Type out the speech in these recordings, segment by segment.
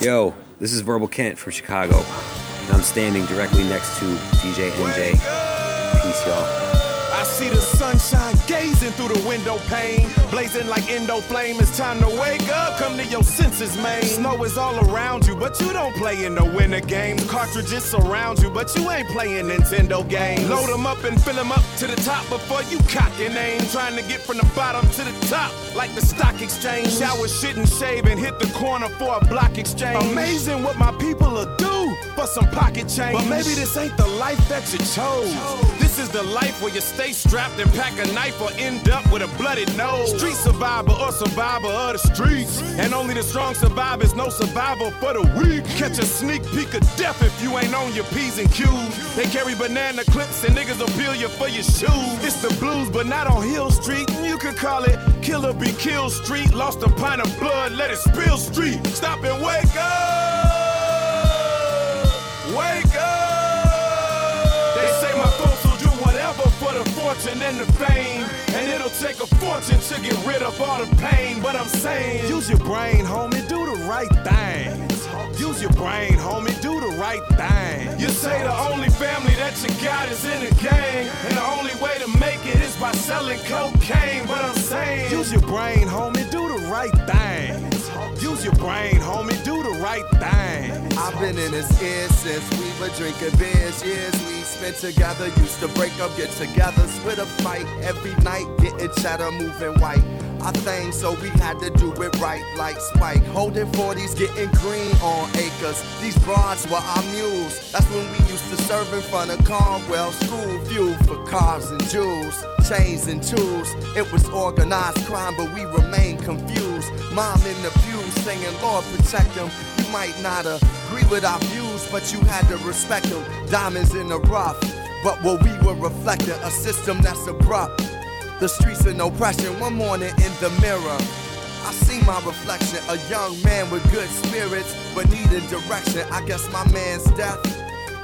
Yo, this is Verbal Kent from Chicago, and I'm standing directly next to DJ NJ. Peace, y'all. I see the sunshine gazing through the window pane, blazing like Indo flame. It's time to wake up, come to your senses, man. Snow is all around you, but you don't play in the winter game. Cartridges surround you, but you ain't playing Nintendo games. Load them up and fill them up to the top before you cock your aim. Trying to get from the bottom to the top, like the stock exchange. Shower, shit, and shave, and hit the corner for a block exchange. Amazing what my people will do for some pocket change. But maybe this ain't the life that you chose. This is the life where you stay strapped and pack a knife or end up with a bloody nose. Street survivor or survivor of the streets. And only the strong survive is no survival for the weak. Catch a sneak peek of death if you ain't on your P's and Q's. They carry banana clips and niggas will bill you for your shoes. It's the blues, but not on Hill Street. You could call it Killer Be Kill Street. Lost a pint of blood, let it spill street. Stop and wake up! Wake fortune and the fame. And it'll take a fortune to get rid of all the pain. But I'm saying, use your brain, homie, do the right thing. Use your brain, homie, do the right thing. You say the only family that you got is in a gang. And the only way to make it is by selling cocaine. But I'm saying, use your brain, homie, do the right thing. Use your brain, homie, do the right thing. I've been in his ear since we were drinking beers. Years we spent together, used to break up, get together, split a fight every night, getting cheddar, moving white. I think so we had to do it right like Spike. Holding 40s, getting green on acres. These broads were our mules. That's when we used to serve in front of Conwell School. Fuel for cars and jewels, chains and tools. It was organized crime, but we remained confused. Mom in the pew singing, Lord protect them. Might not agree with our views, but you had to respect them. Diamonds in the rough. But what we were reflecting, a system that's abrupt. The streets in oppression, one morning in the mirror. I see my reflection, a young man with good spirits, but needing direction. I guess my man's death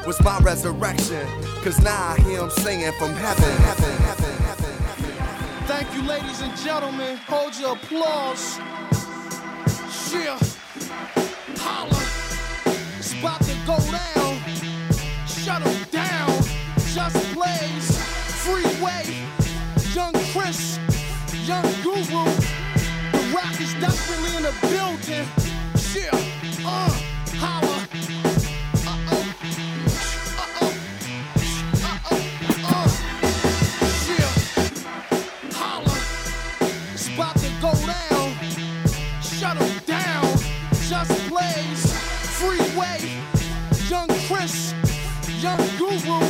was my resurrection. Cause now I hear him singing from heaven, heaven, heaven, heaven, heaven. Thank you, ladies and gentlemen. Hold your applause. Yeah. Holla. It's about to go down. Shut 'em down. Just Blaze. Freeway. Young Chris. Young Guru. The rock is definitely in the building. Just Blaze. Freeway. Young Chris. Young Guru.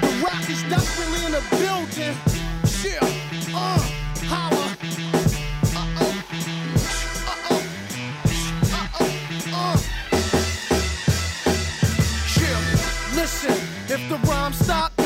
The rock is definitely in the building. Yeah. Uh. Holla. Uh-oh. Uh-oh. Uh-oh. Uh. Yeah. Listen, if the rhyme stop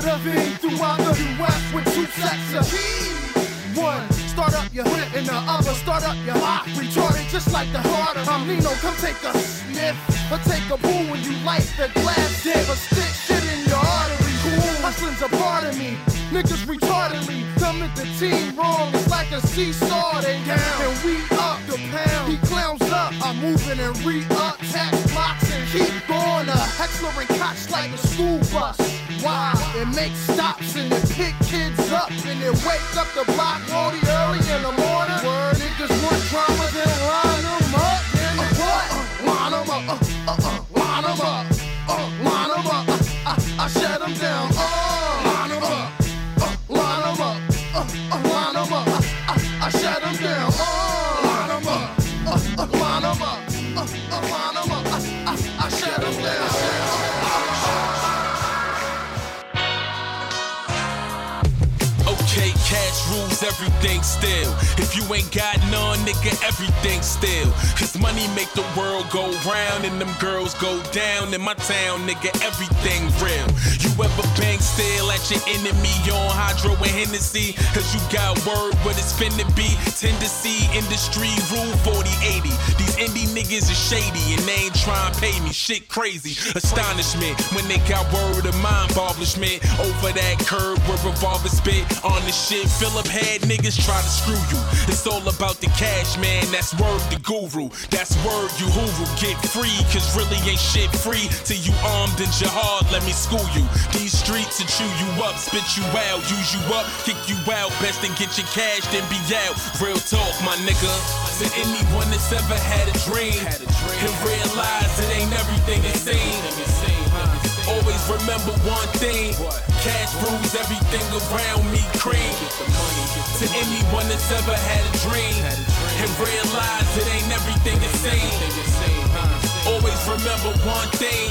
V throughout the US with two sets of keys? One, start up your hip, and the other, start up your lock. Retarded just like the harder. I'm Nino, come take a sniff. Or take a boo when you light the glass dip. Or stick shit in your artery. Cool, hustling's a part of me. Niggas retardedly come at the team wrong. It's like a seesaw, they down. And we up the pound. He clowns up. I'm moving and re-up. Tax blocks and keep going up. Heckler and Koch like a school bus. Why? It makes stops and it pick kids up. And it wake up the block early in the morning. Word niggas want drama, Okay, cash rules everything still. If you ain't got none, nigga, everything still. Cause money make the world go round and them girls go down in my town, nigga, everything real. You ever bang still at your enemy on Hydro and Hennessy? Cause you got word what it's finna be. Tend to see industry rule 4080. These indie niggas is shady and they ain't trying to pay me. Shit crazy. Astonishment when they got word of mind establishment. Over that curb where revolver spit on the shit Philip had niggas try to screw you. It's all about the cash, man. That's word the guru. That's word you hooroo. Get free, cause really ain't shit free till you armed and jihad. Let me school you. These streets will chew you up, spit you out, use you up, kick you out. Best and get your cash, then be out. Real talk, my nigga. To anyone that's ever had a dream and realize it ain't everything it seems. Always remember one thing. Cash rules everything around me, cream. To anyone that's ever had a dream and realize it ain't everything it seems. Always remember one thing.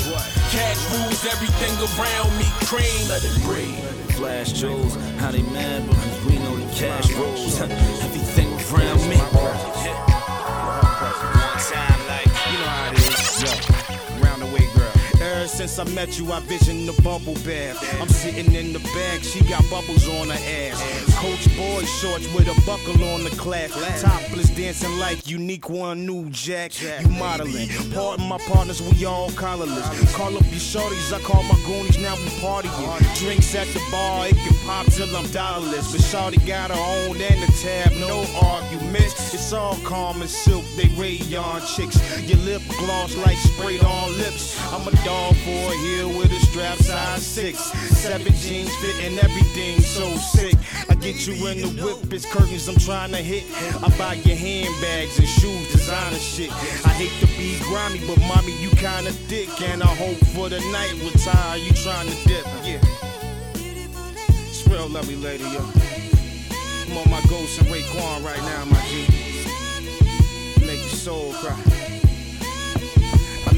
Cash rules everything around me, cream. Let it breathe. Flash jewels, how they mad because we know the cash rules. Everything around me. Since I met you, I visioned the bubble bath. I'm sitting in the bag, she got bubbles on her ass. Coach boy shorts with a buckle on the clasp. Topless dancing like unique one new jack. You modeling. Pardon my partners, we all collarless. Call up your shorties, I call my goonies, now we partying. Drinks at the bar, it can pop till I'm dollarless. But Shorty got her own and the tab, no arguments. It's all calm and silk, they rayon chicks. Your lip gloss like sprayed on lips. I'm a dog for a heel with a strap size six. Seven jeans fitting everything so sick. I get you in the whip, it's curtains I'm trying to hit. I buy your handbags and shoes, designer shit. I hate to be grimy, but mommy, you kinda thick. And I hope for the night with Ty, you trying to dip, yeah. It's real lovely lady, yo. I'm on my ghost and Raekwon right now, my G. Make your soul cry.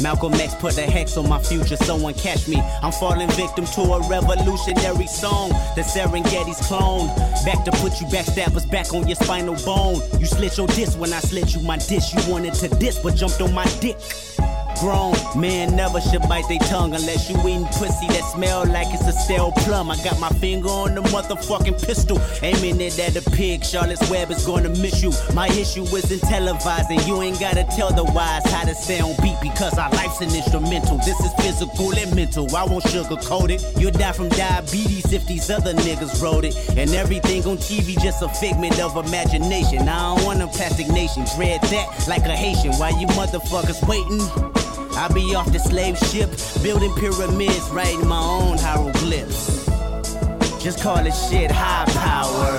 Malcolm X put a hex on my future, someone catch me. I'm falling victim to a revolutionary song. The Serengeti's clone. Back to put you backstabbers back on your spinal bone. You slit your disc when I slit you my dish. You wanted to diss, but jumped on my dick. Grown man never should bite their tongue unless you eating pussy that smell like it's a stale plum. I got my finger on the motherfucking pistol, aiming it at a pig. Charlotte's Web is gonna miss you. My issue isn't televising. You ain't gotta tell the wise how to stay on beat because our life's an instrumental. This is physical and mental. I won't sugarcoat it. You'll die from diabetes if these other niggas wrote it. And everything on TV just a figment of imagination. I don't want a plastic nation. Dread that like a Haitian. While you motherfuckers waiting. I be off the slave ship, building pyramids, writing my own hieroglyphs. Just call this shit high power.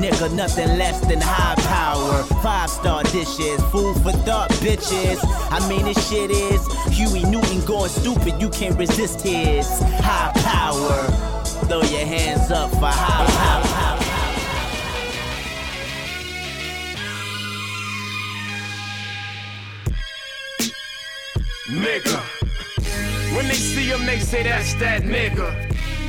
Nigga, nothing less than high power. Five star dishes, food for thought, bitches. I mean, this shit is Huey Newton going stupid. You can't resist his high power. Throw your hands up for high power. Nigga. When they see him, they say that's that nigga.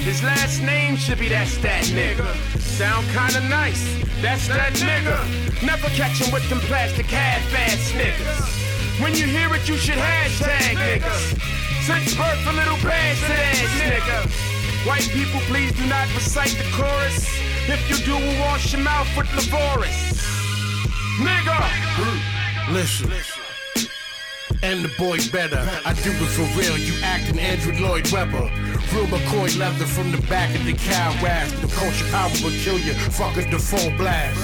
His last name should be that's that nigga. Sound kinda nice, that's that nigga. Never catch him with them plastic half-ass niggas. When you hear it, you should hashtag niggas. Six birth for little bastard ass nigga. White people, please do not recite the chorus. If you do, we'll wash your mouth with Lavoris. Nigga! Listen. And the boy better. I do it for real. You acting Andrew Lloyd Webber. Real McCoy leather from the back of the cow rasp. The culture power will kill you. Fucking the full blast.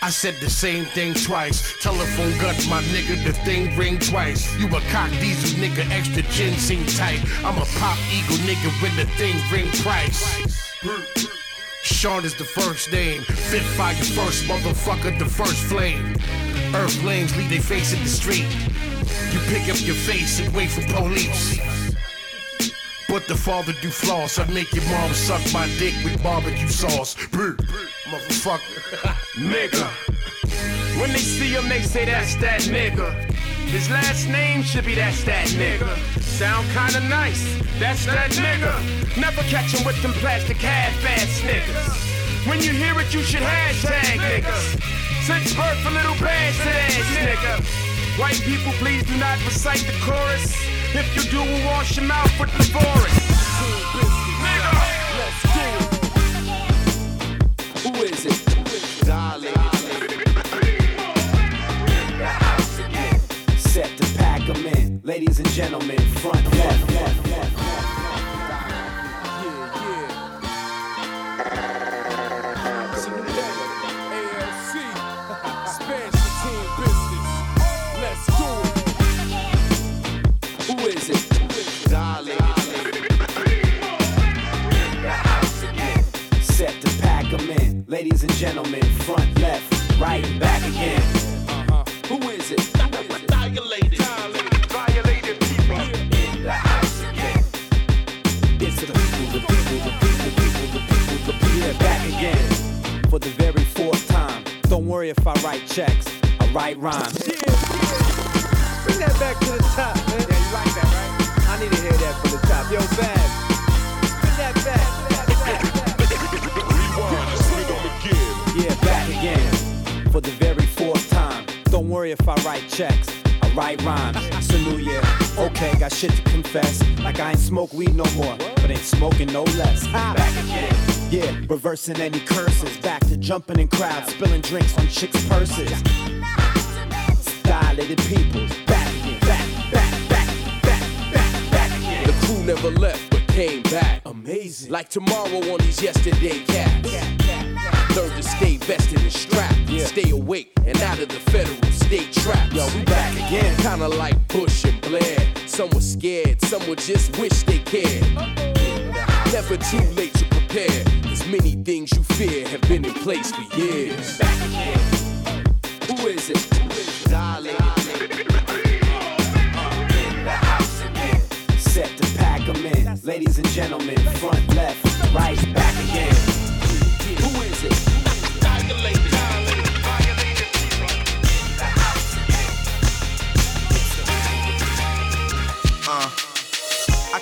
I said the same thing twice. Telephone gut, my nigga, the thing ring twice. You a cock diesel nigga, extra ginseng tight. I'm a pop eagle nigga with the thing ring price. Sean is the first name. Fit fire first, motherfucker, the first flame. Earth lanes leave their face in the street. You pick up your face and wait for police. But the father do floss. I make your mom suck my dick with barbecue sauce. Brr, Motherfucker. nigga. When they see him, they say that's that nigga. His last name should be that's that nigga. Sound kinda nice, that's that nigga. Never catch him with them plastic half-ass niggas. When you hear it, you should hashtag nigga. Since birth, a little bastard ass nigga. White people, please do not recite the chorus. If you do, we'll wash your mouth with Lavoris. Who is it? Darling. Set to pack in. Ladies and gentlemen, front left. left, left. Yeah, reversing any curses. Back to jumping in crowds, spilling drinks on chicks' purses. Dilated people. Back. Back, back, back, back, back, back. The crew never left but came back. Amazing. Like tomorrow on these yesterday cats. Learn to stay vested and strapped. Stay awake and out of the federal state trap. Yo, we back again. Kinda like Bush and Blair. Some were scared, some would just wish they cared. Never too late to many things you fear have been in place for years. Back again. Who is it? Again. Set to pack 'em in. Ladies and gentlemen, front left, right, back again. Who is it?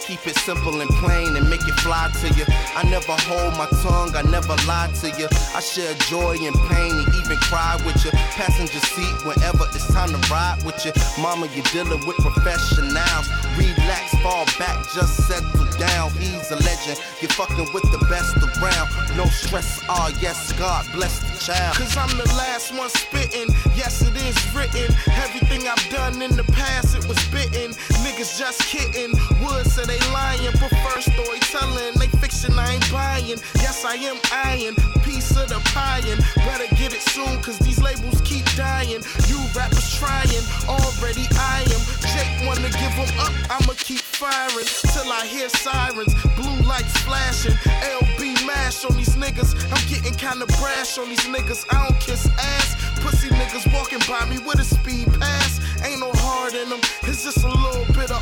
Keep it simple and plain and make it fly to you. I never hold my tongue, I never lie to you. I share joy and pain and even cry with you. Passenger seat whenever it's time to ride with you. Mama, you're dealing with professionals. Relax, fall back, just settle down. He's a legend. You're fucking with the best around. No stress, ah, yes, God bless the child. Cause I'm the last one spitting. Yes, it is written. Everything I've done in the past, it was bitten. Niggas just kidding. Wood say they lying. Prefer storytelling. They fiction, I ain't buying. Yes, I am iron. Piece of the pie. Better get it soon, cause these labels keep dying. You rappers trying. Already I am. Jake wanna give them up. I'ma keep firing. Till I hear sirens. Blue lights flashing. LB mash on these niggas. I'm getting kinda brash on these niggas. I don't kiss ass. Pussy niggas walking by me with a speed pass. Ain't no heart in them. It's just a little bit of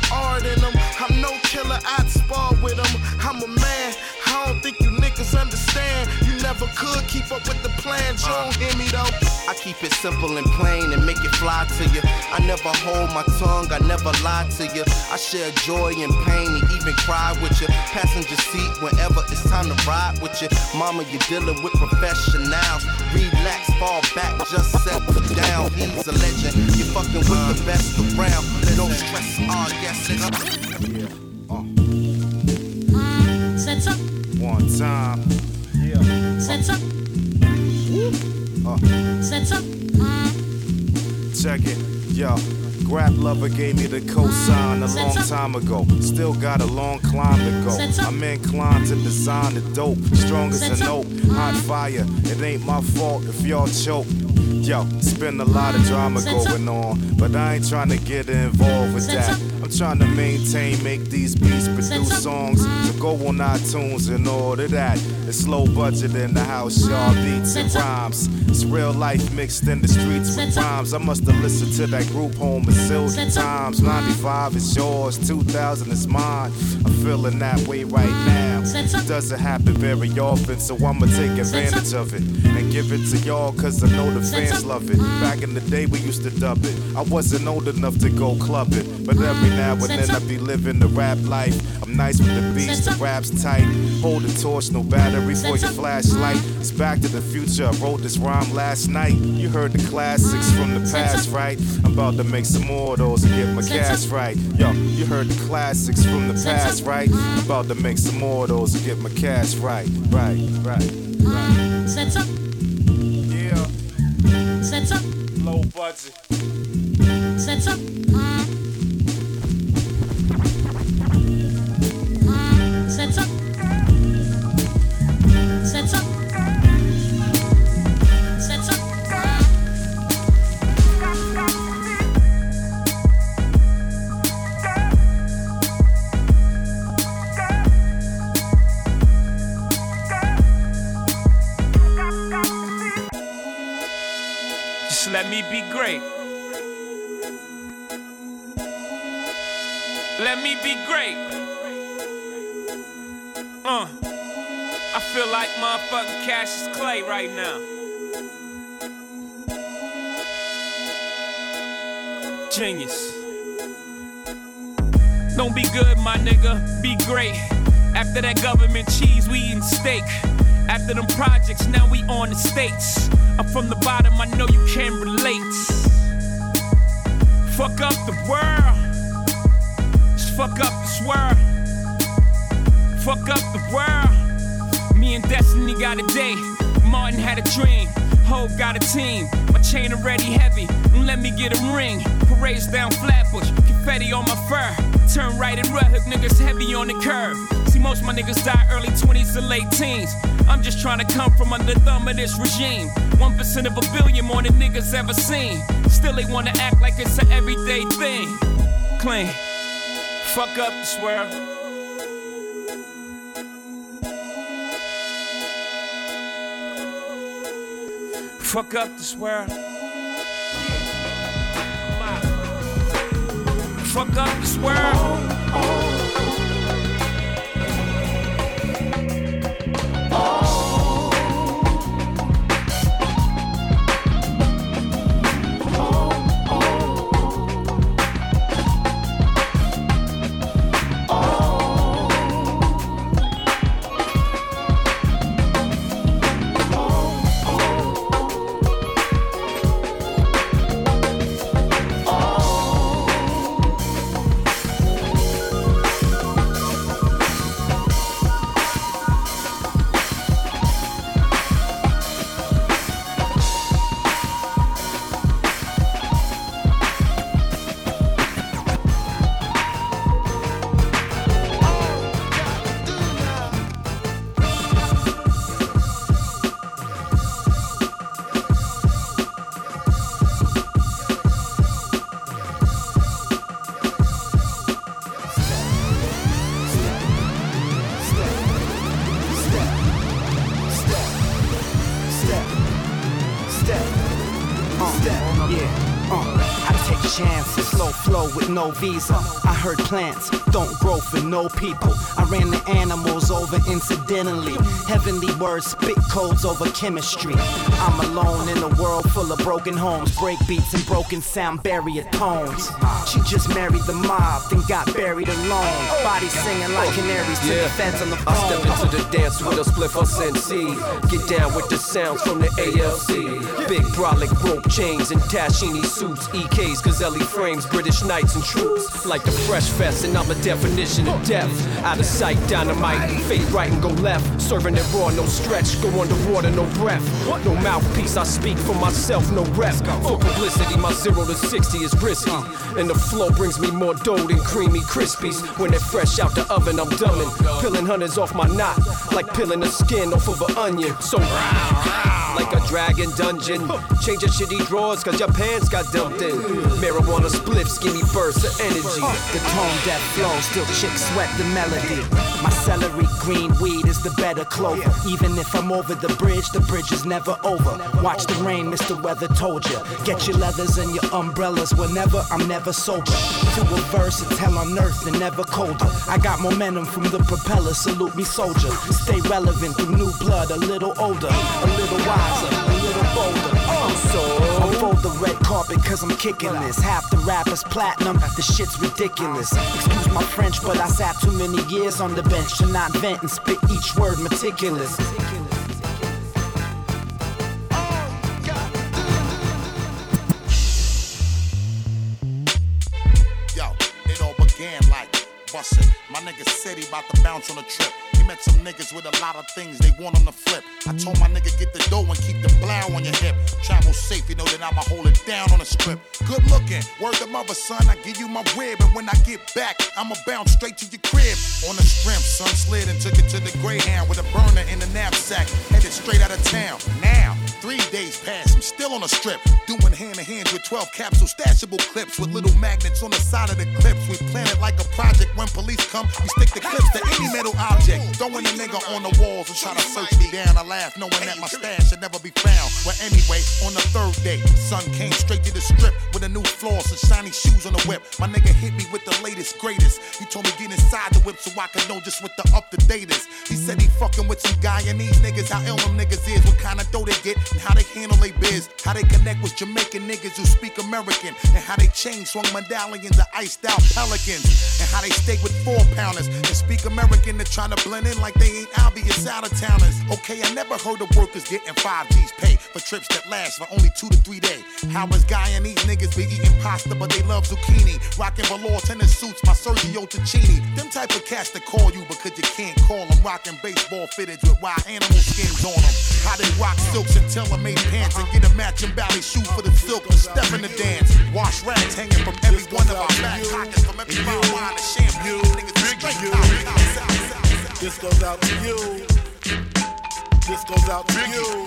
never could keep up with the plan. You don't hear me though. I keep it simple and plain and make it fly to you. I never hold my tongue, I never lie to you. I share joy and pain and even cry with you. Passenger seat whenever it's time to ride with you. Mama, you're dealing with professionals. Relax, fall back, just settle down. He's a legend. You're fucking with the best around. No stress, ah, yes, it's Set up, One time. Up, Uh, up. check it. Yo. Grab lover gave me the cosign a long time ago. Still got a long climb to go. I'm inclined to design the dope. Strong as an oak, hot fire. It ain't my fault if y'all choke. Yo, it's been a lot of drama going on, but I ain't trying to get involved with that. I'm trying to maintain, make these beats, produce songs to go on iTunes and all of that. It's low budget in the house, y'all beats and rhymes. It's real life mixed in the streets with rhymes. I must have listened to that group home a zillion times. 95 is yours, 2000 is mine. I'm feeling that way right now. It doesn't happen very often, so I'ma take advantage of it and give it to y'all, cause I know the fans fans love it. Back in the day, we used to dub it. I wasn't old enough to go clubbing, but every now and then I be living the rap life. I'm nice with the beats, the rap's tight. Hold the torch, no battery for your flashlight. It's back to the future. I wrote this rhyme last night. You heard the classics from the past, right? I'm about to make some more of those and get my cash right. Yo, you heard the classics from the past, right? I'm about to make some more of those and get my cash right, right, right, right. Low budget. Set Let me be great. Uh, I feel like motherfucking Cassius Clay right now. Genius. Don't be good, my nigga, be great. After that government cheese, we eating steak. After them projects, now we on the states. I'm from the bottom, I know you can relate. Fuck up the world. Fuck up this world. Fuck up the world. Me and Destiny got a day. Martin had a dream. Hope got a team. My chain already heavy. Let me get a ring. Parades down Flatbush. Confetti on my fur. Turn right and Red Hook niggas heavy on the curve. See, most my niggas die early 20s to late teens. I'm just trying to come from under the thumb of this regime. 1% of a billion more than niggas ever seen. Still, they wanna act like it's an everyday thing. Clean. Fuck up this world. Fuck up this world. Fuck up this world. Visa. I heard plants don't grow for no people. Ran the animals over incidentally. Heavenly words spit codes over chemistry. I'm alone in a world full of broken homes, break beats and broken sound barrier tones. She just married the mob, then got buried alone. Body singing like canaries to the feds on the phone. I step into the dance with a spliff of Sensi. Get down with the sounds from the ALC. Big brolic rope chains and Tacchini suits. EKs, Gazelli frames, British knights and troops. Like the Fresh Fest, and I'm a definition of death. Out of sight, dynamite. Fade right and go left. Serving it raw, no stretch. Go underwater, no breath. No mouthpiece, I speak for myself, no rep. For publicity, my zero to 60 is risky. And the flow brings me more dough than creamy Krispies. When they're fresh out the oven, I'm dumbing. Peeling hundreds off my knot. Like peeling the skin off of an onion. So like a dragon dungeon. Change your shitty drawers cause your pants got dumped in. Marijuana spliffs give me bursts of energy. The tone deaf flow, still chicks sweat the melody. My celery green weed is the better clover. Even if I'm over the bridge, the bridge is never over. Watch the rain, Mr. Weather told you. Get your leathers and your umbrellas whenever I'm never sober. To a verse, hell on earth and never colder. I got momentum from the propeller, salute me soldier. Stay relevant through new blood, a little older, a little wiser, a little bolder. I'm so carpet cause I'm kicking this. Half the rappers platinum, the shit's ridiculous. Excuse my French, but I sat too many years on the bench to not vent and spit each word meticulous. Yo, it all began like bussin'. My nigga said he about to bounce on a trip. Met some niggas with a lot of things they want on the flip. I told my nigga get the dough and keep the blow on your hip. Travel safe, you know that I'ma hold it down on the strip. Good looking, word the mother son, I give you my rib, and when I get back, I'ma bounce straight to your crib. On the strength, son slid and took it to the Greyhound with a burner in the knapsack, headed straight out of town. Now. Three days past, I'm still on a strip, doing hand to hands with 12 capsule stashable clips with little magnets on the side of the clips. We plan it like a project. When police come, we stick the clips to any metal object. Throwing a nigga on the walls and try to search me down. I laugh, knowing that my stash should never be found. Well, anyway, on the third day, son came straight to the strip with a new floss and shiny shoes on the whip. My nigga hit me with the latest, greatest. He told me get inside the whip so I could know just what the up to date is. He said he fucking with some Guyanese niggas, how ill them niggas is, what kind of dough they get, and how they handle they biz. How they connect with Jamaican niggas who speak American, and how they chain swung medallions of iced out pelicans, and how they stay with four pounders and speak American. They're trying to blend in like they ain't obvious out of towners. Okay, I never heard of workers getting five G's pay for trips that last for only two to three days. How is these niggas be eating pasta, but they love zucchini, rocking velour tennis suits, my Sergio Tacchini. Them type of cats that call you because you can't call them, rocking baseball fitteds with wild animal skins on them. How they rock silks and tailor-made pants and get a matching ballet shoe for the silk to step in the dance. Wash rags hanging from every one of our back pockets, from every round wine and champagne. Niggas straight out. This goes out to you. This goes out to you.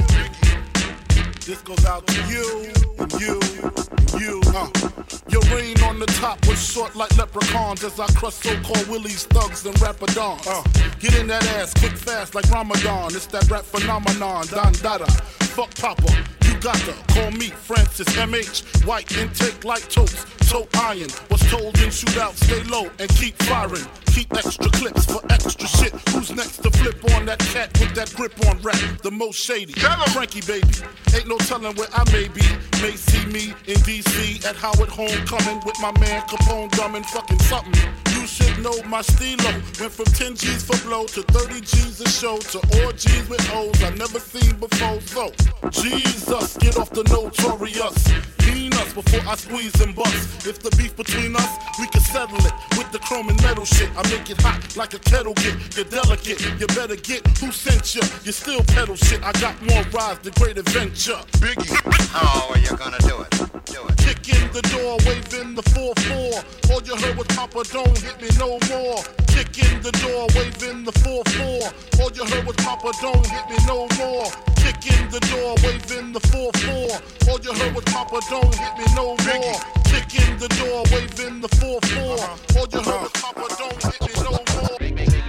This goes out to you and you and you. Uh. Your reign on the top was short like leprechauns as I crush so-called willies, thugs, and rapadons. Uh. Get in that ass quick fast like Ramadan. It's that rap phenomenon, Don Dada. Fuck Papa, you got to call me Francis MH. White intake like toast, toe iron. Was told in shootout, stay low and keep firing. Keep extra clips for extra shit. Who's next to flip on that cat with that grip on rap? The most shady. Frankie baby. Ain't no telling where I may be. May see me in DC at Howard Homecoming with my man Capone drumming fucking something. You should know my stilo. Went from 10 G's for blow to 30 G's a show to all G's with O's I never seen before. So, Jesus, get off the notorious. Clean us before I squeeze and bust. If the beef between us, we can settle it with the chrome and metal shit. I make it hot like a kettle get. You're delicate, you better get who sent you. You still pedal shit. I got more rides than great adventure. Biggie. How are you gonna do it? Do it. Kick in the door, waving the 4-4. All you heard was Papa, don't hit me no more. Kick in the door, waving the 4-4. All you heard was Papa, don't hit me no more. Kick in the door, waving the 4-4. All you heard was Papa, don't hit me no more. Kick in the door, waving the 4-4. All you heard was Papa, don't hit me no more.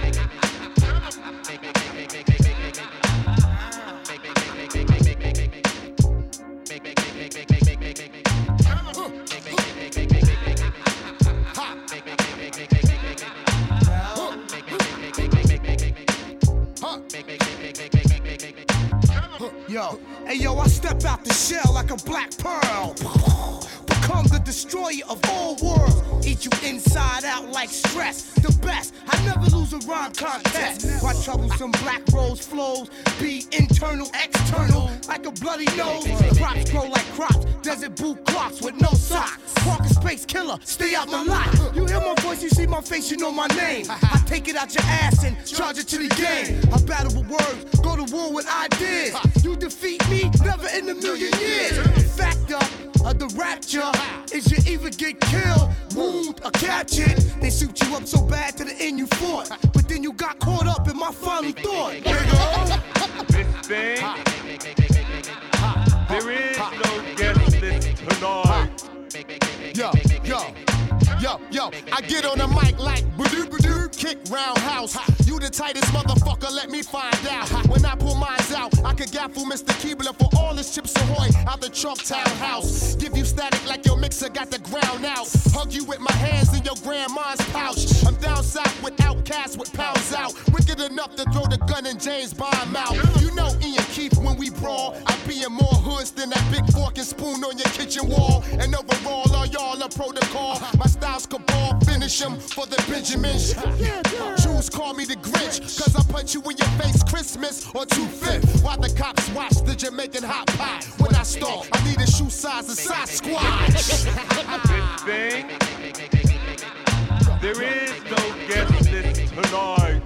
Yo, hey yo, I step out the shell like a black pearl. Become the destroyer of all worlds. Eat you inside out like stress. The best, I never lose a rhyme contest. My troublesome black rose flows be internal, external, like a bloody nose. Crops grow like crops, desert boot clocks with no socks. Parker space killer, stay out my lot. You hear my voice, you see my face, you know my name. I take it out your ass and charge it to the game. I battle with words, go to war with ideas. You defeat me, never in a million years. Factor uh, of the rapture. Is you either get killed, wounded, or captured. They shoot you up so bad to the end you fought, but then you got caught up in my final thought. This thing, there is no guest list tonight. Yo, yo, yo, yo, I get on the mic like badoo badoo, can't big round house. You the tightest motherfucker, let me find out. When I pull mines out, I could gaffle Mr. Keebler for all his chips ahoy out the Chalktown house. Give you static like your mixer got the ground out. Hug you with my hands in your grandma's pouch. I'm down south with outcasts with pounds out. Wicked enough to throw the gun in James Bond mouth. You know Ian Keith when we brawl. I be in more hoods than that big fork and spoon on your kitchen wall. And overall, all y'all a protocol. My cabal, finish 'em for the Benjamins. Jews call me the Grinch, cause I punch you in your face Christmas or two fifth. While the cops watch the Jamaican hot pot. When I stall, I need a shoe size of Sasquatch. Thing, there is no guest list tonight.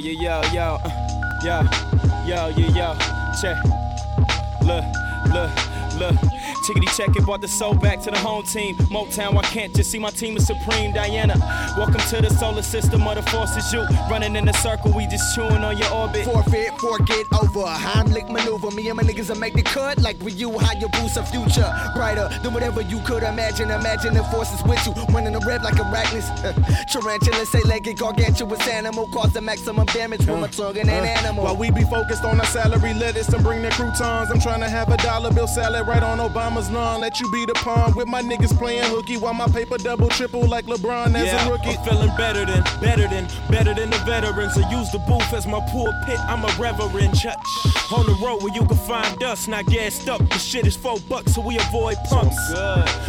Yo, yo, yo, yo, yo, yo, yo, yo. Check. Look, look, look. Chickity check it, brought the soul back to the home team. Motown, I can't just see my team is supreme. Diana, welcome to the solar system of the forces. You running in a circle, we just chewing on your orbit. Forfeit, forget over. Heimlich maneuver. Me and my niggas will make the cut like with you. How you boost a future brighter than whatever you could imagine. Imagine the forces with you. Running a rev like a arachnids. Tarantula, say legged, gargantuous animal. Cause the maximum damage with my tongue and an Uh, animal. While we be focused on our salary lettuce and bring the croutons, I'm trying to have a dollar bill salad right on Obama's lawn. Let you be the pawn with my niggas playing hooky while my paper double triple like LeBron as yeah, a rookie. I'm feeling better than, better than, better than the veterans. I use the booth as my pulpit. I'm a reverend. Ch- on the road where you can find us, not gassed up. The shit is four bucks, so we avoid punks.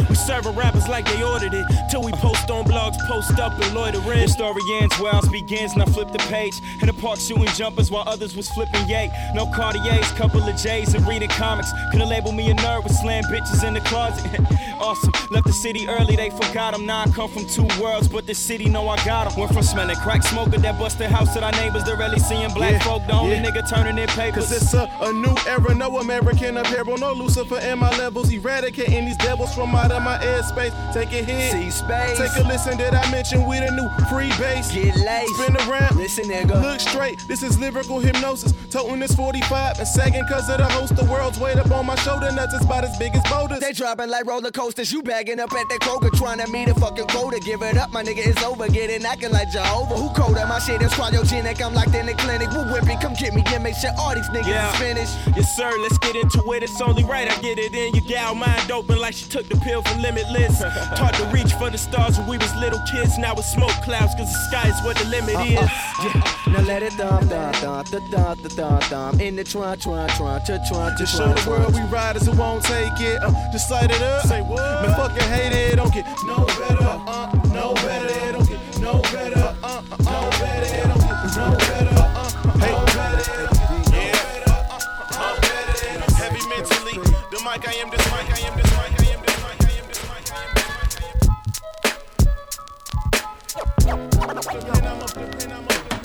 We serving rappers like they ordered it. Till we post on blogs, post up and loiter in. The story ends ours begins, and I flip the page. In the park shooting jumpers while others was flipping yay. No Cartiers, couple of J's and reading comics. Could've labeled me a nerd with slam bitches in the closet. awesome. Left the city early, they forgot him. Now I come from two worlds, but the city know I got him. Went from smelling crack smoker that busted house to our neighbors. They're really seeing black Yeah, folk. The only yeah. nigga turning their papers. Cause it's a, a new era, no American apparel, no Lucifer in my levels, eradicating these devils from out of my airspace. Take a hit, See space. take a listen. Did I mention we the new free base? Get laced. spin around, Listen, nigga. look straight. This is lyrical hypnosis. Toting this 45 and sagging cause of the host. The world's weight up on my shoulder, nuts is about as big as boulders. They dropping like roller coasters. You bagging up at that Kroger, trying to meet a fucking quota. Give it up, my nigga, it's over. Get it acting like Jehovah. Who colder? My shit is cryogenic. I'm locked in the clinic. Woo whippy, come get me. Yeah, make sure all these niggas Yeah. is finished. Yes, sir, let's get into it. It's only right I get it in. Your gal mind open like she took the pill for limitless. Taught to reach for the stars when we was little kids. Now it's smoke clouds, cause the sky is what the limit uh, uh, is. Yeah. Now let it thump, thump, thump, thump, thump, thump, thump. In the trunk, trunk, trunk, trunk, trunk, Just show the world we riders who won't take it. Uh, just light it up. Say what? Man, fucking hate it. Don't get no better. Uh, no better. Don't get no better. Uh, uh, no better. Don't get no better. Uh, hey, no better. Yeah. Uh, better. Heavy mentally. The mic I am. This mic I am. This mic I am. This mic I am. This mic I am.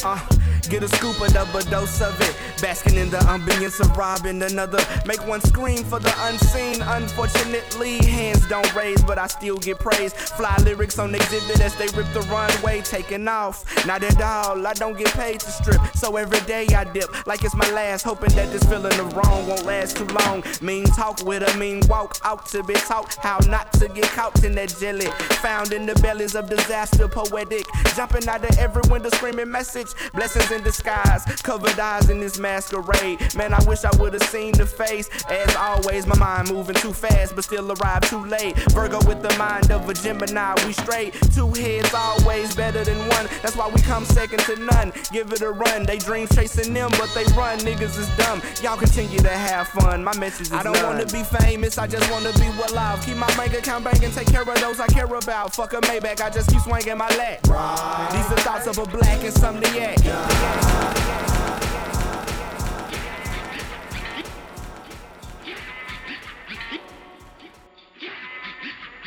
Uh, get a scoop, a double dose of it. Basking in the ambience of robbing another. Make one scream for the unseen. Unfortunately, hands don't raise, but I still get praise. Fly lyrics on exhibit as they rip the runway, taking off. Not at all, I don't get paid to strip. So every day I dip like it's my last, hoping that this feeling of wrong won't last too long. Mean talk with a mean walk out to be taught how not to get caught in that jelly. Found in the bellies of disaster, poetic. Jumping out of every window, screaming message. Blessings in disguise, covered eyes in this masquerade. Man, I wish I would've seen the face. As always, my mind moving too fast, but still arrived too late. Virgo with the mind of a Gemini, we straight. Two heads always better than one. That's why we come second to none. Give it a run. They dreams chasing them, but they run. Niggas is dumb. Y'all continue to have fun. My message is I don't none. wanna be famous, I just wanna be well off. Keep my bank account banging, take care of those I care about. Fuck a Maybach, I just keep swinging my leg. These are thoughts of a black insomniac.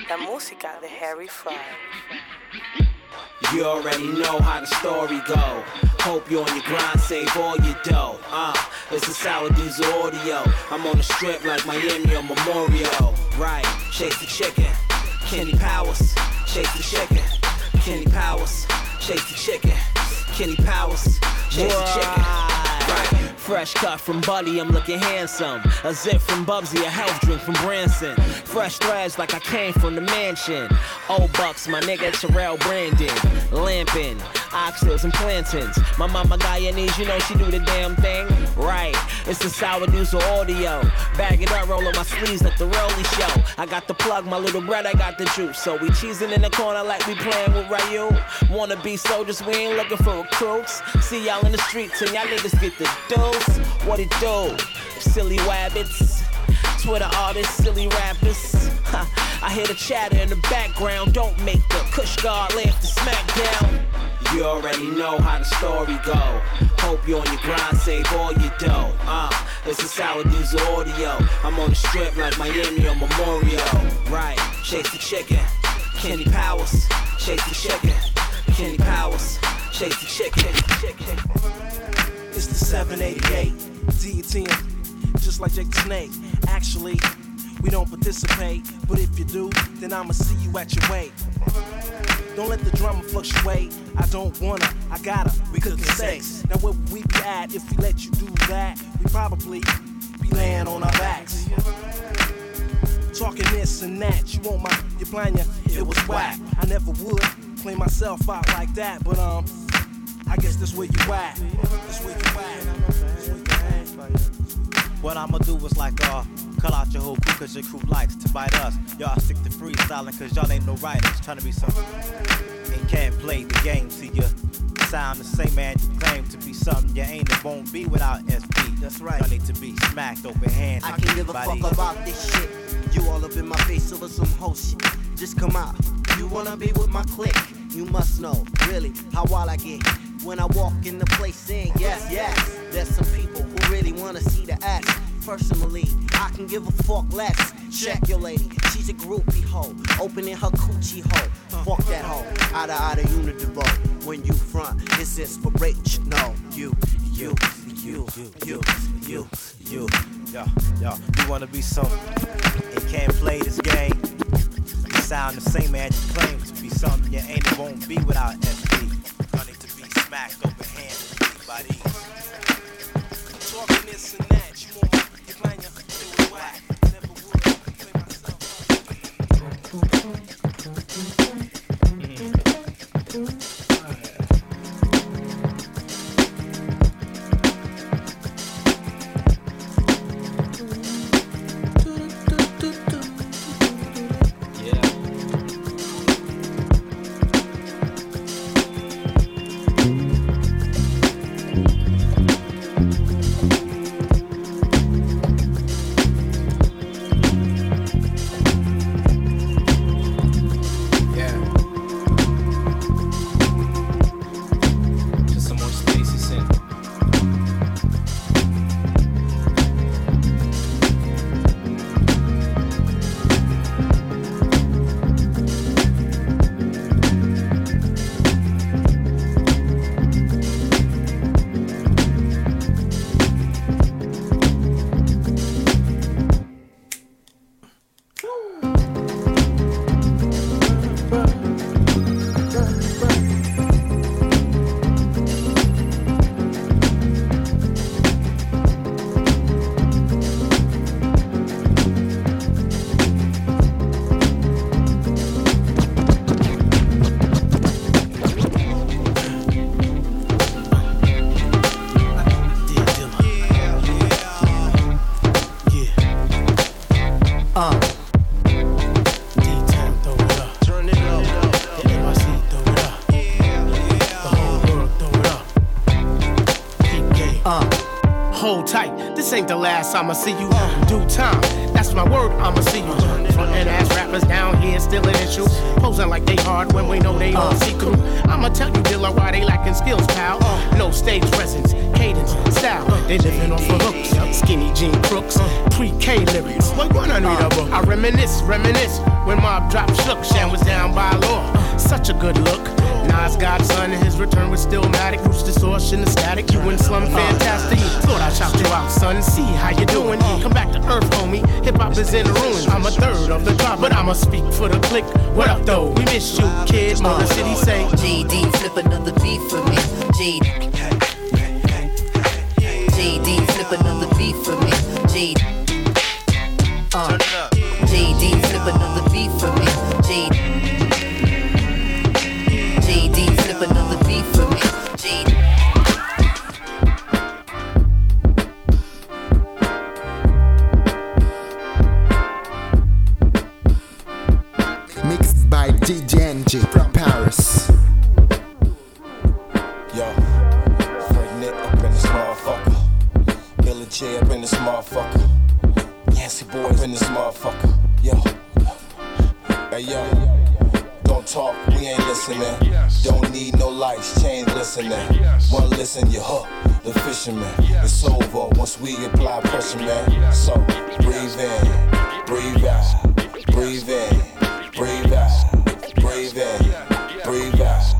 La música the Harry Fraud. You already know how the story go. Hope you on your grind, save all your dough. Uh, it's the Sour Diesel audio. I'm on the strip like Miami or Memorial. Right, chase the chicken. Kenny Powers, chase the chicken. Kenny Powers, chase the chicken. Kenny Powers, chase chicken. Right. Fresh cut from Buddy, I'm looking handsome. A zip from Bubsy, a health drink from Branson. Fresh threads like I came from the mansion. Old bucks, my nigga Terrell Brandon. Lamping, oxtails and plantains. My mama Guyanese, you know she do the damn thing. Right, it's the sour diesel audio. Bag it up, roll on my sleeves like the Rolly show. I got the plug, my little bread, I got the juice. So we cheesing in the corner like we playing with Ryu. Wanna be soldiers, we ain't looking for recruits. See y'all in the streets and y'all niggas get the dose. What it do? Silly wabbits. Twitter artists, silly rappers. Ha, I hear the chatter in the background. Don't make the Kush guard laugh the smackdown. You already know how the story go. Hope you on your grind, save all your dough. Uh, it's a sour diesel audio. I'm on the strip like Miami or Memorial. Right, chase the chicken. Kenny Powers, chase the chicken. Kenny Powers, chase the chicken. It's the 788 DTM, just like Jake the Snake. Actually, we don't participate, but if you do, then I'ma see you at your way. Don't let the drama fluctuate. I don't wanna, I gotta. We cooking sex. Now where would we be at if we let you do that? We probably be laying on our backs. Talking this and that, you want my, you plan ya, it was whack. I never would play myself out like that, but um, I guess that's where you at. That's where you at. What I'ma do is like, uh, cut out your whole crew cause your crew likes to bite us. Y'all stick to freestyling cause y'all ain't no writers. Trying to be something and can't play the game. See ya sound the same man you claim to be something you ain't and won't be without SB. That's right. Y'all need to be smacked open hands. I can give a fuck about this shit. You all up in my face over some whole shit. Just come out. You wanna be with my clique? You must know, really, how wild I get. When I walk in the place saying yes, yes. There's some people who really wanna see the ass. Personally, I can give a fuck less. Check your lady, she's a groupie hoe. Opening her coochie hole. Fuck that hoe. Outta outta unidivo. When you front, it's inspiration. No, you, you, you, you, you, you. Yo, yo, you wanna be something and can't play this game. You sound the same man you claim to be something you ain't and won't be without. Y'all need to be smacked hands by these. This tight. This ain't the last time I see you. Due time. That's my word, I'ma see you. Frontin' ass rappers down here still an issue. Posing like they hard when we know they on see through. I'ma tell you, Dilla, why they lacking skills, pal. No stage presence, cadence, style. They living off of hooks, skinny jean crooks, pre-K lyrics. Like I need a book. I reminisce, reminisce when Mobb dropped shook. Shan was down by law. Such a good look. Nas Godson and his return was Stillmatic. Roots distortion, the static. You and Slum fantastic. Thought I shout you out, son. See how you doing. Come back to earth, homie. Hip hop is in ruins. I'm a third of the top, but I'ma speak for the click. What up, though? We miss you, kid. Motor City say. JD, flip another beat for me. JD. JD, flip another beat for me. JD. Uh. JD, flip another beat for me. JD. JD, flip another beat for me. So breathe in, breathe out, breathe in, breathe out, breathe in, breathe out.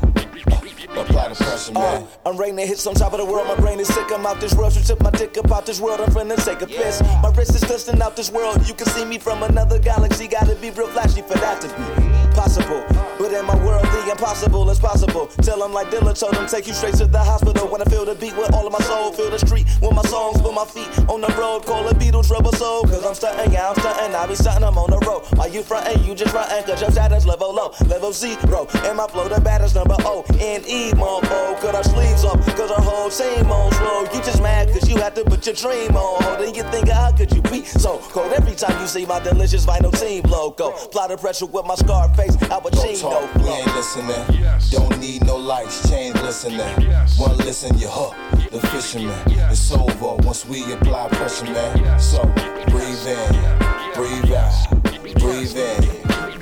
Apply the pressure, man. Uh, I'm rating the hits on top of the world. My brain is sick. I'm out this world. She took my dick up out this world. I'm finna take a piss. My wrist is glistening out this world. You can see me from another galaxy. Gotta be real flashy for that to be possible. But in my world, the impossible is possible. Tell them like Dilla told them, take you straight to the hospital. When I feel the beat with all of my soul, feel the street with my songs, put my feet on the road. Call the Beatles rubber soul. Cause I'm stunting, yeah, I'm stunting. I be stunting, I'm on the road. While you frontin', you just frontin'. Cause your status level low, level zero. And my flow, the baddest number O and E, mofo. Cut our sleeves off, cause our whole team on slow. You just mad cause you had to put your dream on hold. And you think, how could you be so cold? Every time you see my delicious vinyl team logo. Apply the pressure with my scar face, Al Don't Pacino talk, we ain't listening. Don't need no lights, change listening. One listen, you hook. The fisherman, it's over once we apply pressure, man. So breathe in, breathe out, breathe in,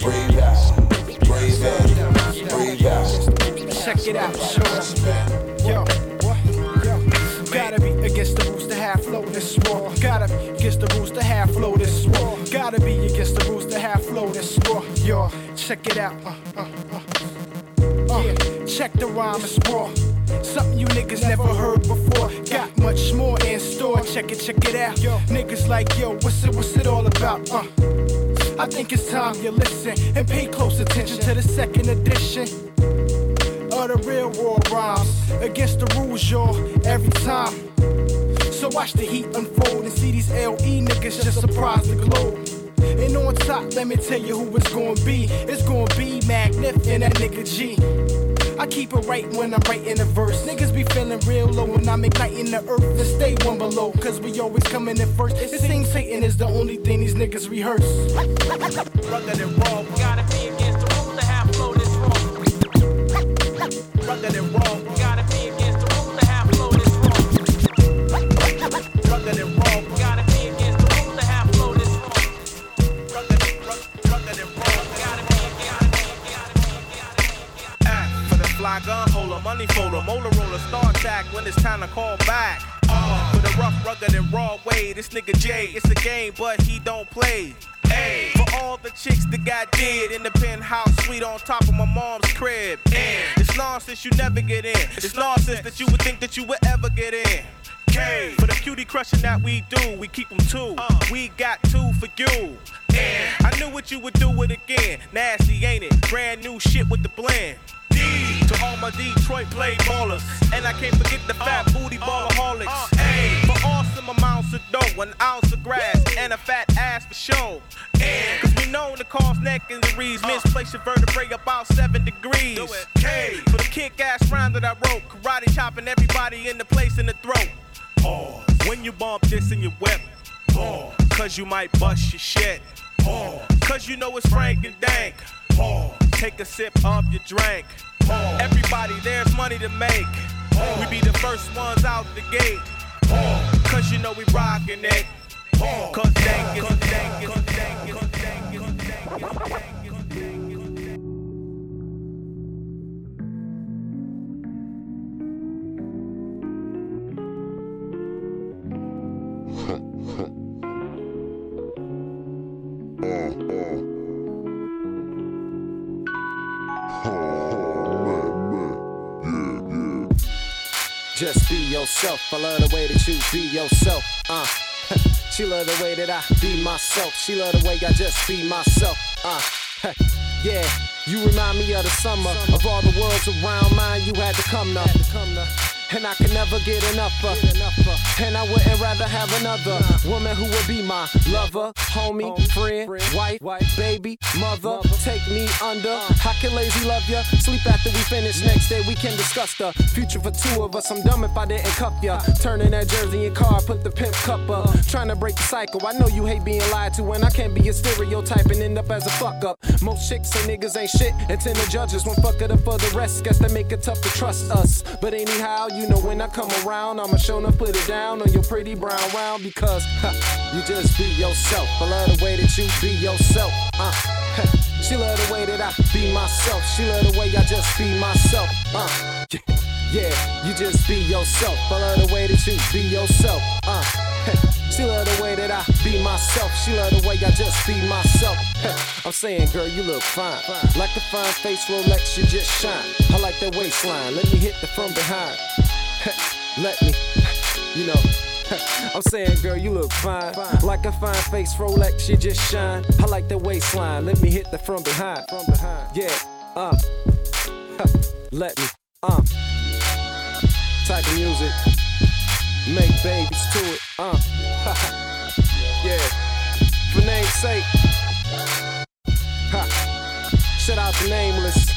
breathe out, breathe in, breathe out. Check it out, sure. Yo, what? Yo. Gotta be against the rules to have flow this war. Gotta be against the rules to have flow this war. Gotta be against the rules to have flow this war. Yo, check it out. Uh, uh, uh. Uh, check the rhyme, it's raw. Something you niggas never heard before. Got much more in store. Check it, check it out. Yo, niggas like yo, what's it, what's it all about? Uh, I think it's time you listen and pay close attention to the second edition of the real world rhymes. Against the rules, y'all, every time. So watch the heat unfold and see these LE niggas just surprise the globe. And on top, let me tell you who it's gonna be. It's gonna be Magnif and that nigga G. I keep it right when I'm writing a verse. Niggas be feeling real low when I'm igniting the earth and stay one below. Cause we always coming in first. It seems Satan is the only thing these niggas rehearse. Rugged and raw, gotta be against the rules to have flow this raw. Rugged and raw, money folder, molar roller, star attack when it's time to call back. Uh, for the rough, rugged, and raw way, this nigga Jay, it's a game, but he don't play. Hey, for all the chicks that got dead in the penthouse suite on top of my mom's crib. And it's nonsense you never get in. It's nonsense that you would think that you would ever get in. K for the cutie crushing that we do, we keep them two. We got two for you. And I knew what you would do it again. Nasty, ain't it? Brand new shit with the blend. D to all my Detroit play ballers. And I can't forget the fat uh, booty uh, ballaholics. Uh, a for awesome amounts of dough, an ounce of grass, and a fat ass for show. And cause we known to cause neck injuries, misplace your vertebrae about seven degrees. K for the kick ass rhyme that I wrote, karate chopping everybody in the place in the throat. Pause. When you bump this in your whip, pause. Cause you might bust your shit. Pause. Cause you know it's Frank and Dank. Take a sip of your drink. Everybody, there's money to make. We be the first ones out the gate. Cause you know we rockin' it. Cause dang, cause dang, cause dang, cause dang, cause dang. Yourself. I love the way that you be yourself. Uh. She love the way that I be myself. She love the way I just be myself. Uh. Yeah, you remind me of the summer. Of all the worlds around mine, you had to come to. And I could never get enough of. And I wouldn't rather have another woman who would be my lover, homie, friend, wife, baby, mother. Take me under. I can lazy love ya. Sleep after we finish. Next day we can discuss the future for two of us. I'm dumb if I didn't cuff ya. Turning that jersey in car, put the pimp cup up. Trying to break the cycle. I know you hate being lied to, and I can't be a stereotype and end up as a fuck up. Most chicks say niggas ain't shit, and tend to judge us. One fuck it up for the rest. Guess they make it tough to trust us. But anyhow, you know when I come around, I'ma show enough put it down on your pretty brown round because you just be yourself. I love the way that you be yourself. Uh, she love the way that I be myself. She love the way I just be myself. Uh, yeah, you just be yourself. I love the way that you be yourself. Uh, she love the way that I be myself. She love the way I just be myself. I'm saying, girl, you look fine. Like a fine face Rolex, you just shine. I like that waistline. Let me hit the from behind. Let me, you know. I'm saying, girl, you look fine. Like a fine face Rolex, you just shine. I like the waistline. Let me hit the from behind. From behind. Yeah, uh. Let me, uh. Type of music. Make babies to it, uh. yeah. For name's sake. Ha. Shout out to Nameless.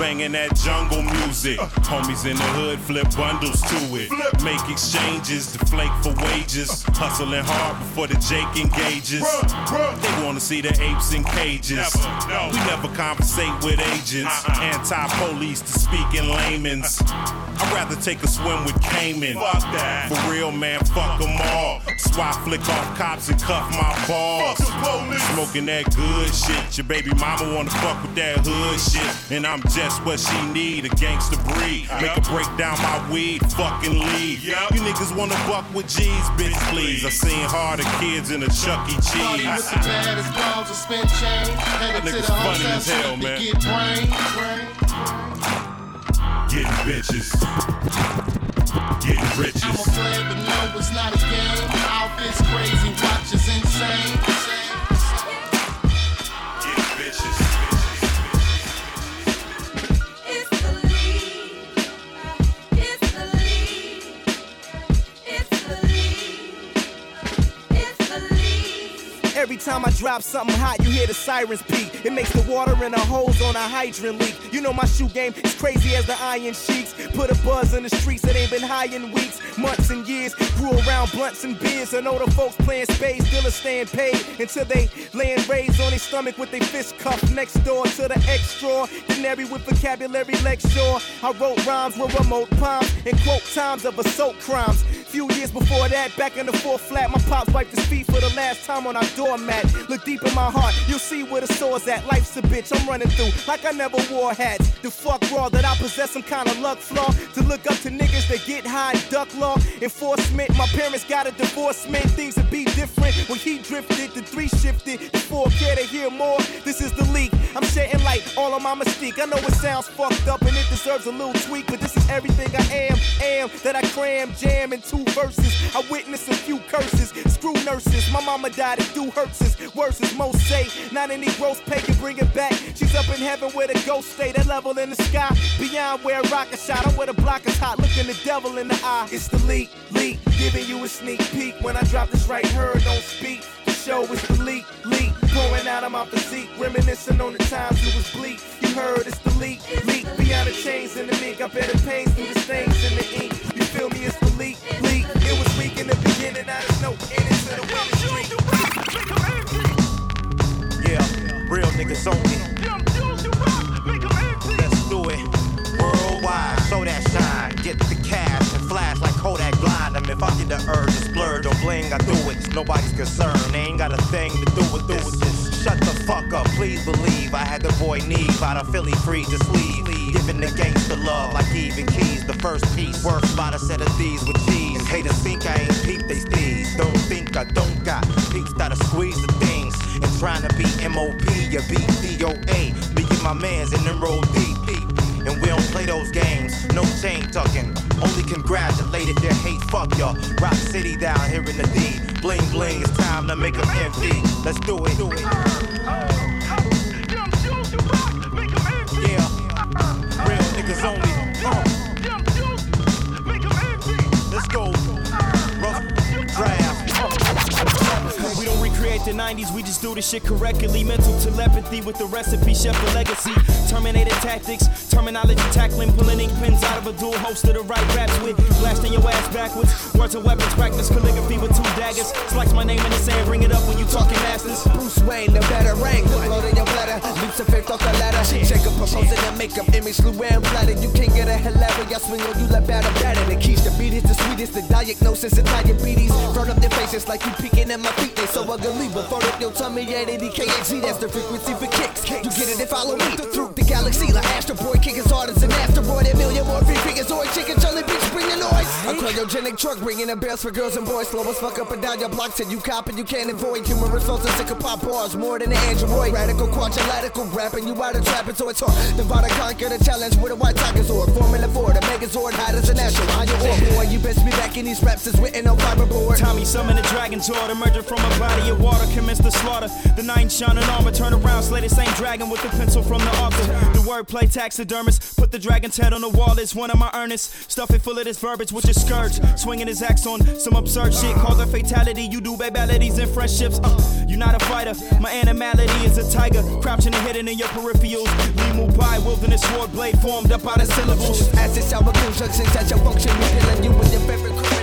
Banging that jungle music. Homies in the hood flip bundles to it. Make exchanges, deflate for wages. Hustling hard before the Jake engages. They wanna see the apes in cages. We never conversate with agents. Uh-uh. Anti-police to speak in layman's. I'd rather take a swim with Cayman. Fuck that. For real, man, fuck them all. Swat flick off cops and cuff my balls. Smoking that good shit. Your baby mama wanna fuck with that hood shit. And I'm just what she need, a gangster breed. Make her break down my weed, fucking leave. You niggas wanna buck with G's, bitch, please. I seen harder kids in a Chuck E. Party with Cheese. the baddest girls and spin chain. Headed to the funny hotel as hell, to man. get brain. Getting bitches. Getting riches. I'm a player, but no, it's not a game. Outfits crazy, watches insane. Every time I drop something hot, you hear the sirens peak. It makes the water in the hose on a hydrant leak. You know my shoe game is crazy as the iron sheets. Put a buzz in the streets that ain't been high in weeks, months and years. Grew around blunts and beers. I know the folks playing spades still are staying paid until they laying raised on their stomach with their fist cuffed next door to the extraordinary with vocabulary lecture. I wrote rhymes with remote palms and quote times of assault crimes. Few years before that, back in the fourth flat, my pops wiped his feet for the last time on our doormat. Look deep in my heart, you'll see where the sore's at. Life's a bitch, I'm running through like I never wore hats. The fuck raw that I possess some kind of luck flaw to look up to niggas that get high and duck law enforcement. My parents got a divorcement, things would be different when he drifted. The three shifted, the four care to hear more. This is the leak. I'm shedding light all on my mystique. I know it sounds fucked up and it deserves a little tweak, but this is everything I am, am that I cram, jam in two verses. I witnessed a few curses, screw nurses. My mama died at do hurts. Worse as most say, not any gross pay can bring it back. She's up in heaven where the ghost stay, that level in the sky. Beyond where a rocket shot, I'm where the block is hot, looking the devil in the eye. It's the leak, leak, giving you a sneak peek. When I drop this right, her don't speak. The show is the leak, Growing out of my physique, reminiscing on the times it was bleak. You heard it's the leak, leak. Be out of chains in the mink, I better pains through the stains in the ink. You feel me? It's the leak, leak. It was weak in the beginning, I just know it is the winning Yeah, real niggas only. Let's do it worldwide, so that shine. Get the cash and flash like Kodak urge to splurge on bling. I do it, nobody's concerned. They ain't got a thing to do with this. Shut the fuck up, please believe. I had the boy Neve out of Philly free to sleeve. Giving the gangster love like even keys. The first piece worth about a set of these with cheese. And haters think I ain't peep they steez. Don't think I don't got peeps that'll squeeze the things. And trying to be MOP, you beat DOA. Me and my mans in them roll deep. And we don't play those games, no chain tucking. Only congratulated their hate, fuck y'all. Rock City down here in the D. Bling bling, it's time to make them empty. Let's do it. Do it. Yeah, real niggas only. Don't the 90s, we just do the shit correctly. Mental telepathy with the recipe, chef the legacy. Terminator tactics, terminology tackling, pulling ink out of a dual host to the right raps with. Blasting your ass backwards. Words of weapons, practice calligraphy with two daggers. Slice my name in the sand, bring it up when you talking masters. Bruce Wayne, the. Load in your bladder. Lucifer thought the ladder. Check up proposing to make up image, Luann flatter. You can't get a hell of y'all swing on you like batter batter. The keys to beat is the sweetest. The diagnosis of diabetes. Front up their faces like you peeking at my feet. They so ugly, but phone up your tummy at 80 KHZ. That's the frequency for kicks. You get it and follow me through the galaxy. Like Astro Boy, kick as hard as an asteroid. A million more free figures, or chicken, Charlie bitch, bring the noise. A cryogenic truck bringing the bells for girls and boys. Slow as fuck up and down your block till you cop and you can't avoid human results and sick pop bars. More than an android. Radical, quadrilateral, rapping you out of trapping, so it's hard. Divide and conquer the challenge with a white tiger sword. Formula 4, the Megazord, hot as an astro. On your war, boy, you best be back in these raps is written on fiberboard. Tommy summon the dragon sword, emerging from a body of water, commence the slaughter. The knight shining armor, turn around, slay the same dragon with the pencil from the altar. The wordplay taxidermist, put the dragon's head on the wall, it's one of my earnests. Stuff it full of this verbiage with your scourge. Swinging his axe on some absurd shit, cause a fatality. You do babalities and friendships. Uh, you're not a fighter, my animality is a tiger. Crouching and hidden in your peripherals. Move by, wilderness sword blade formed up out of syllables. As Acid sour conjunctions at your function, revealing you with your favorite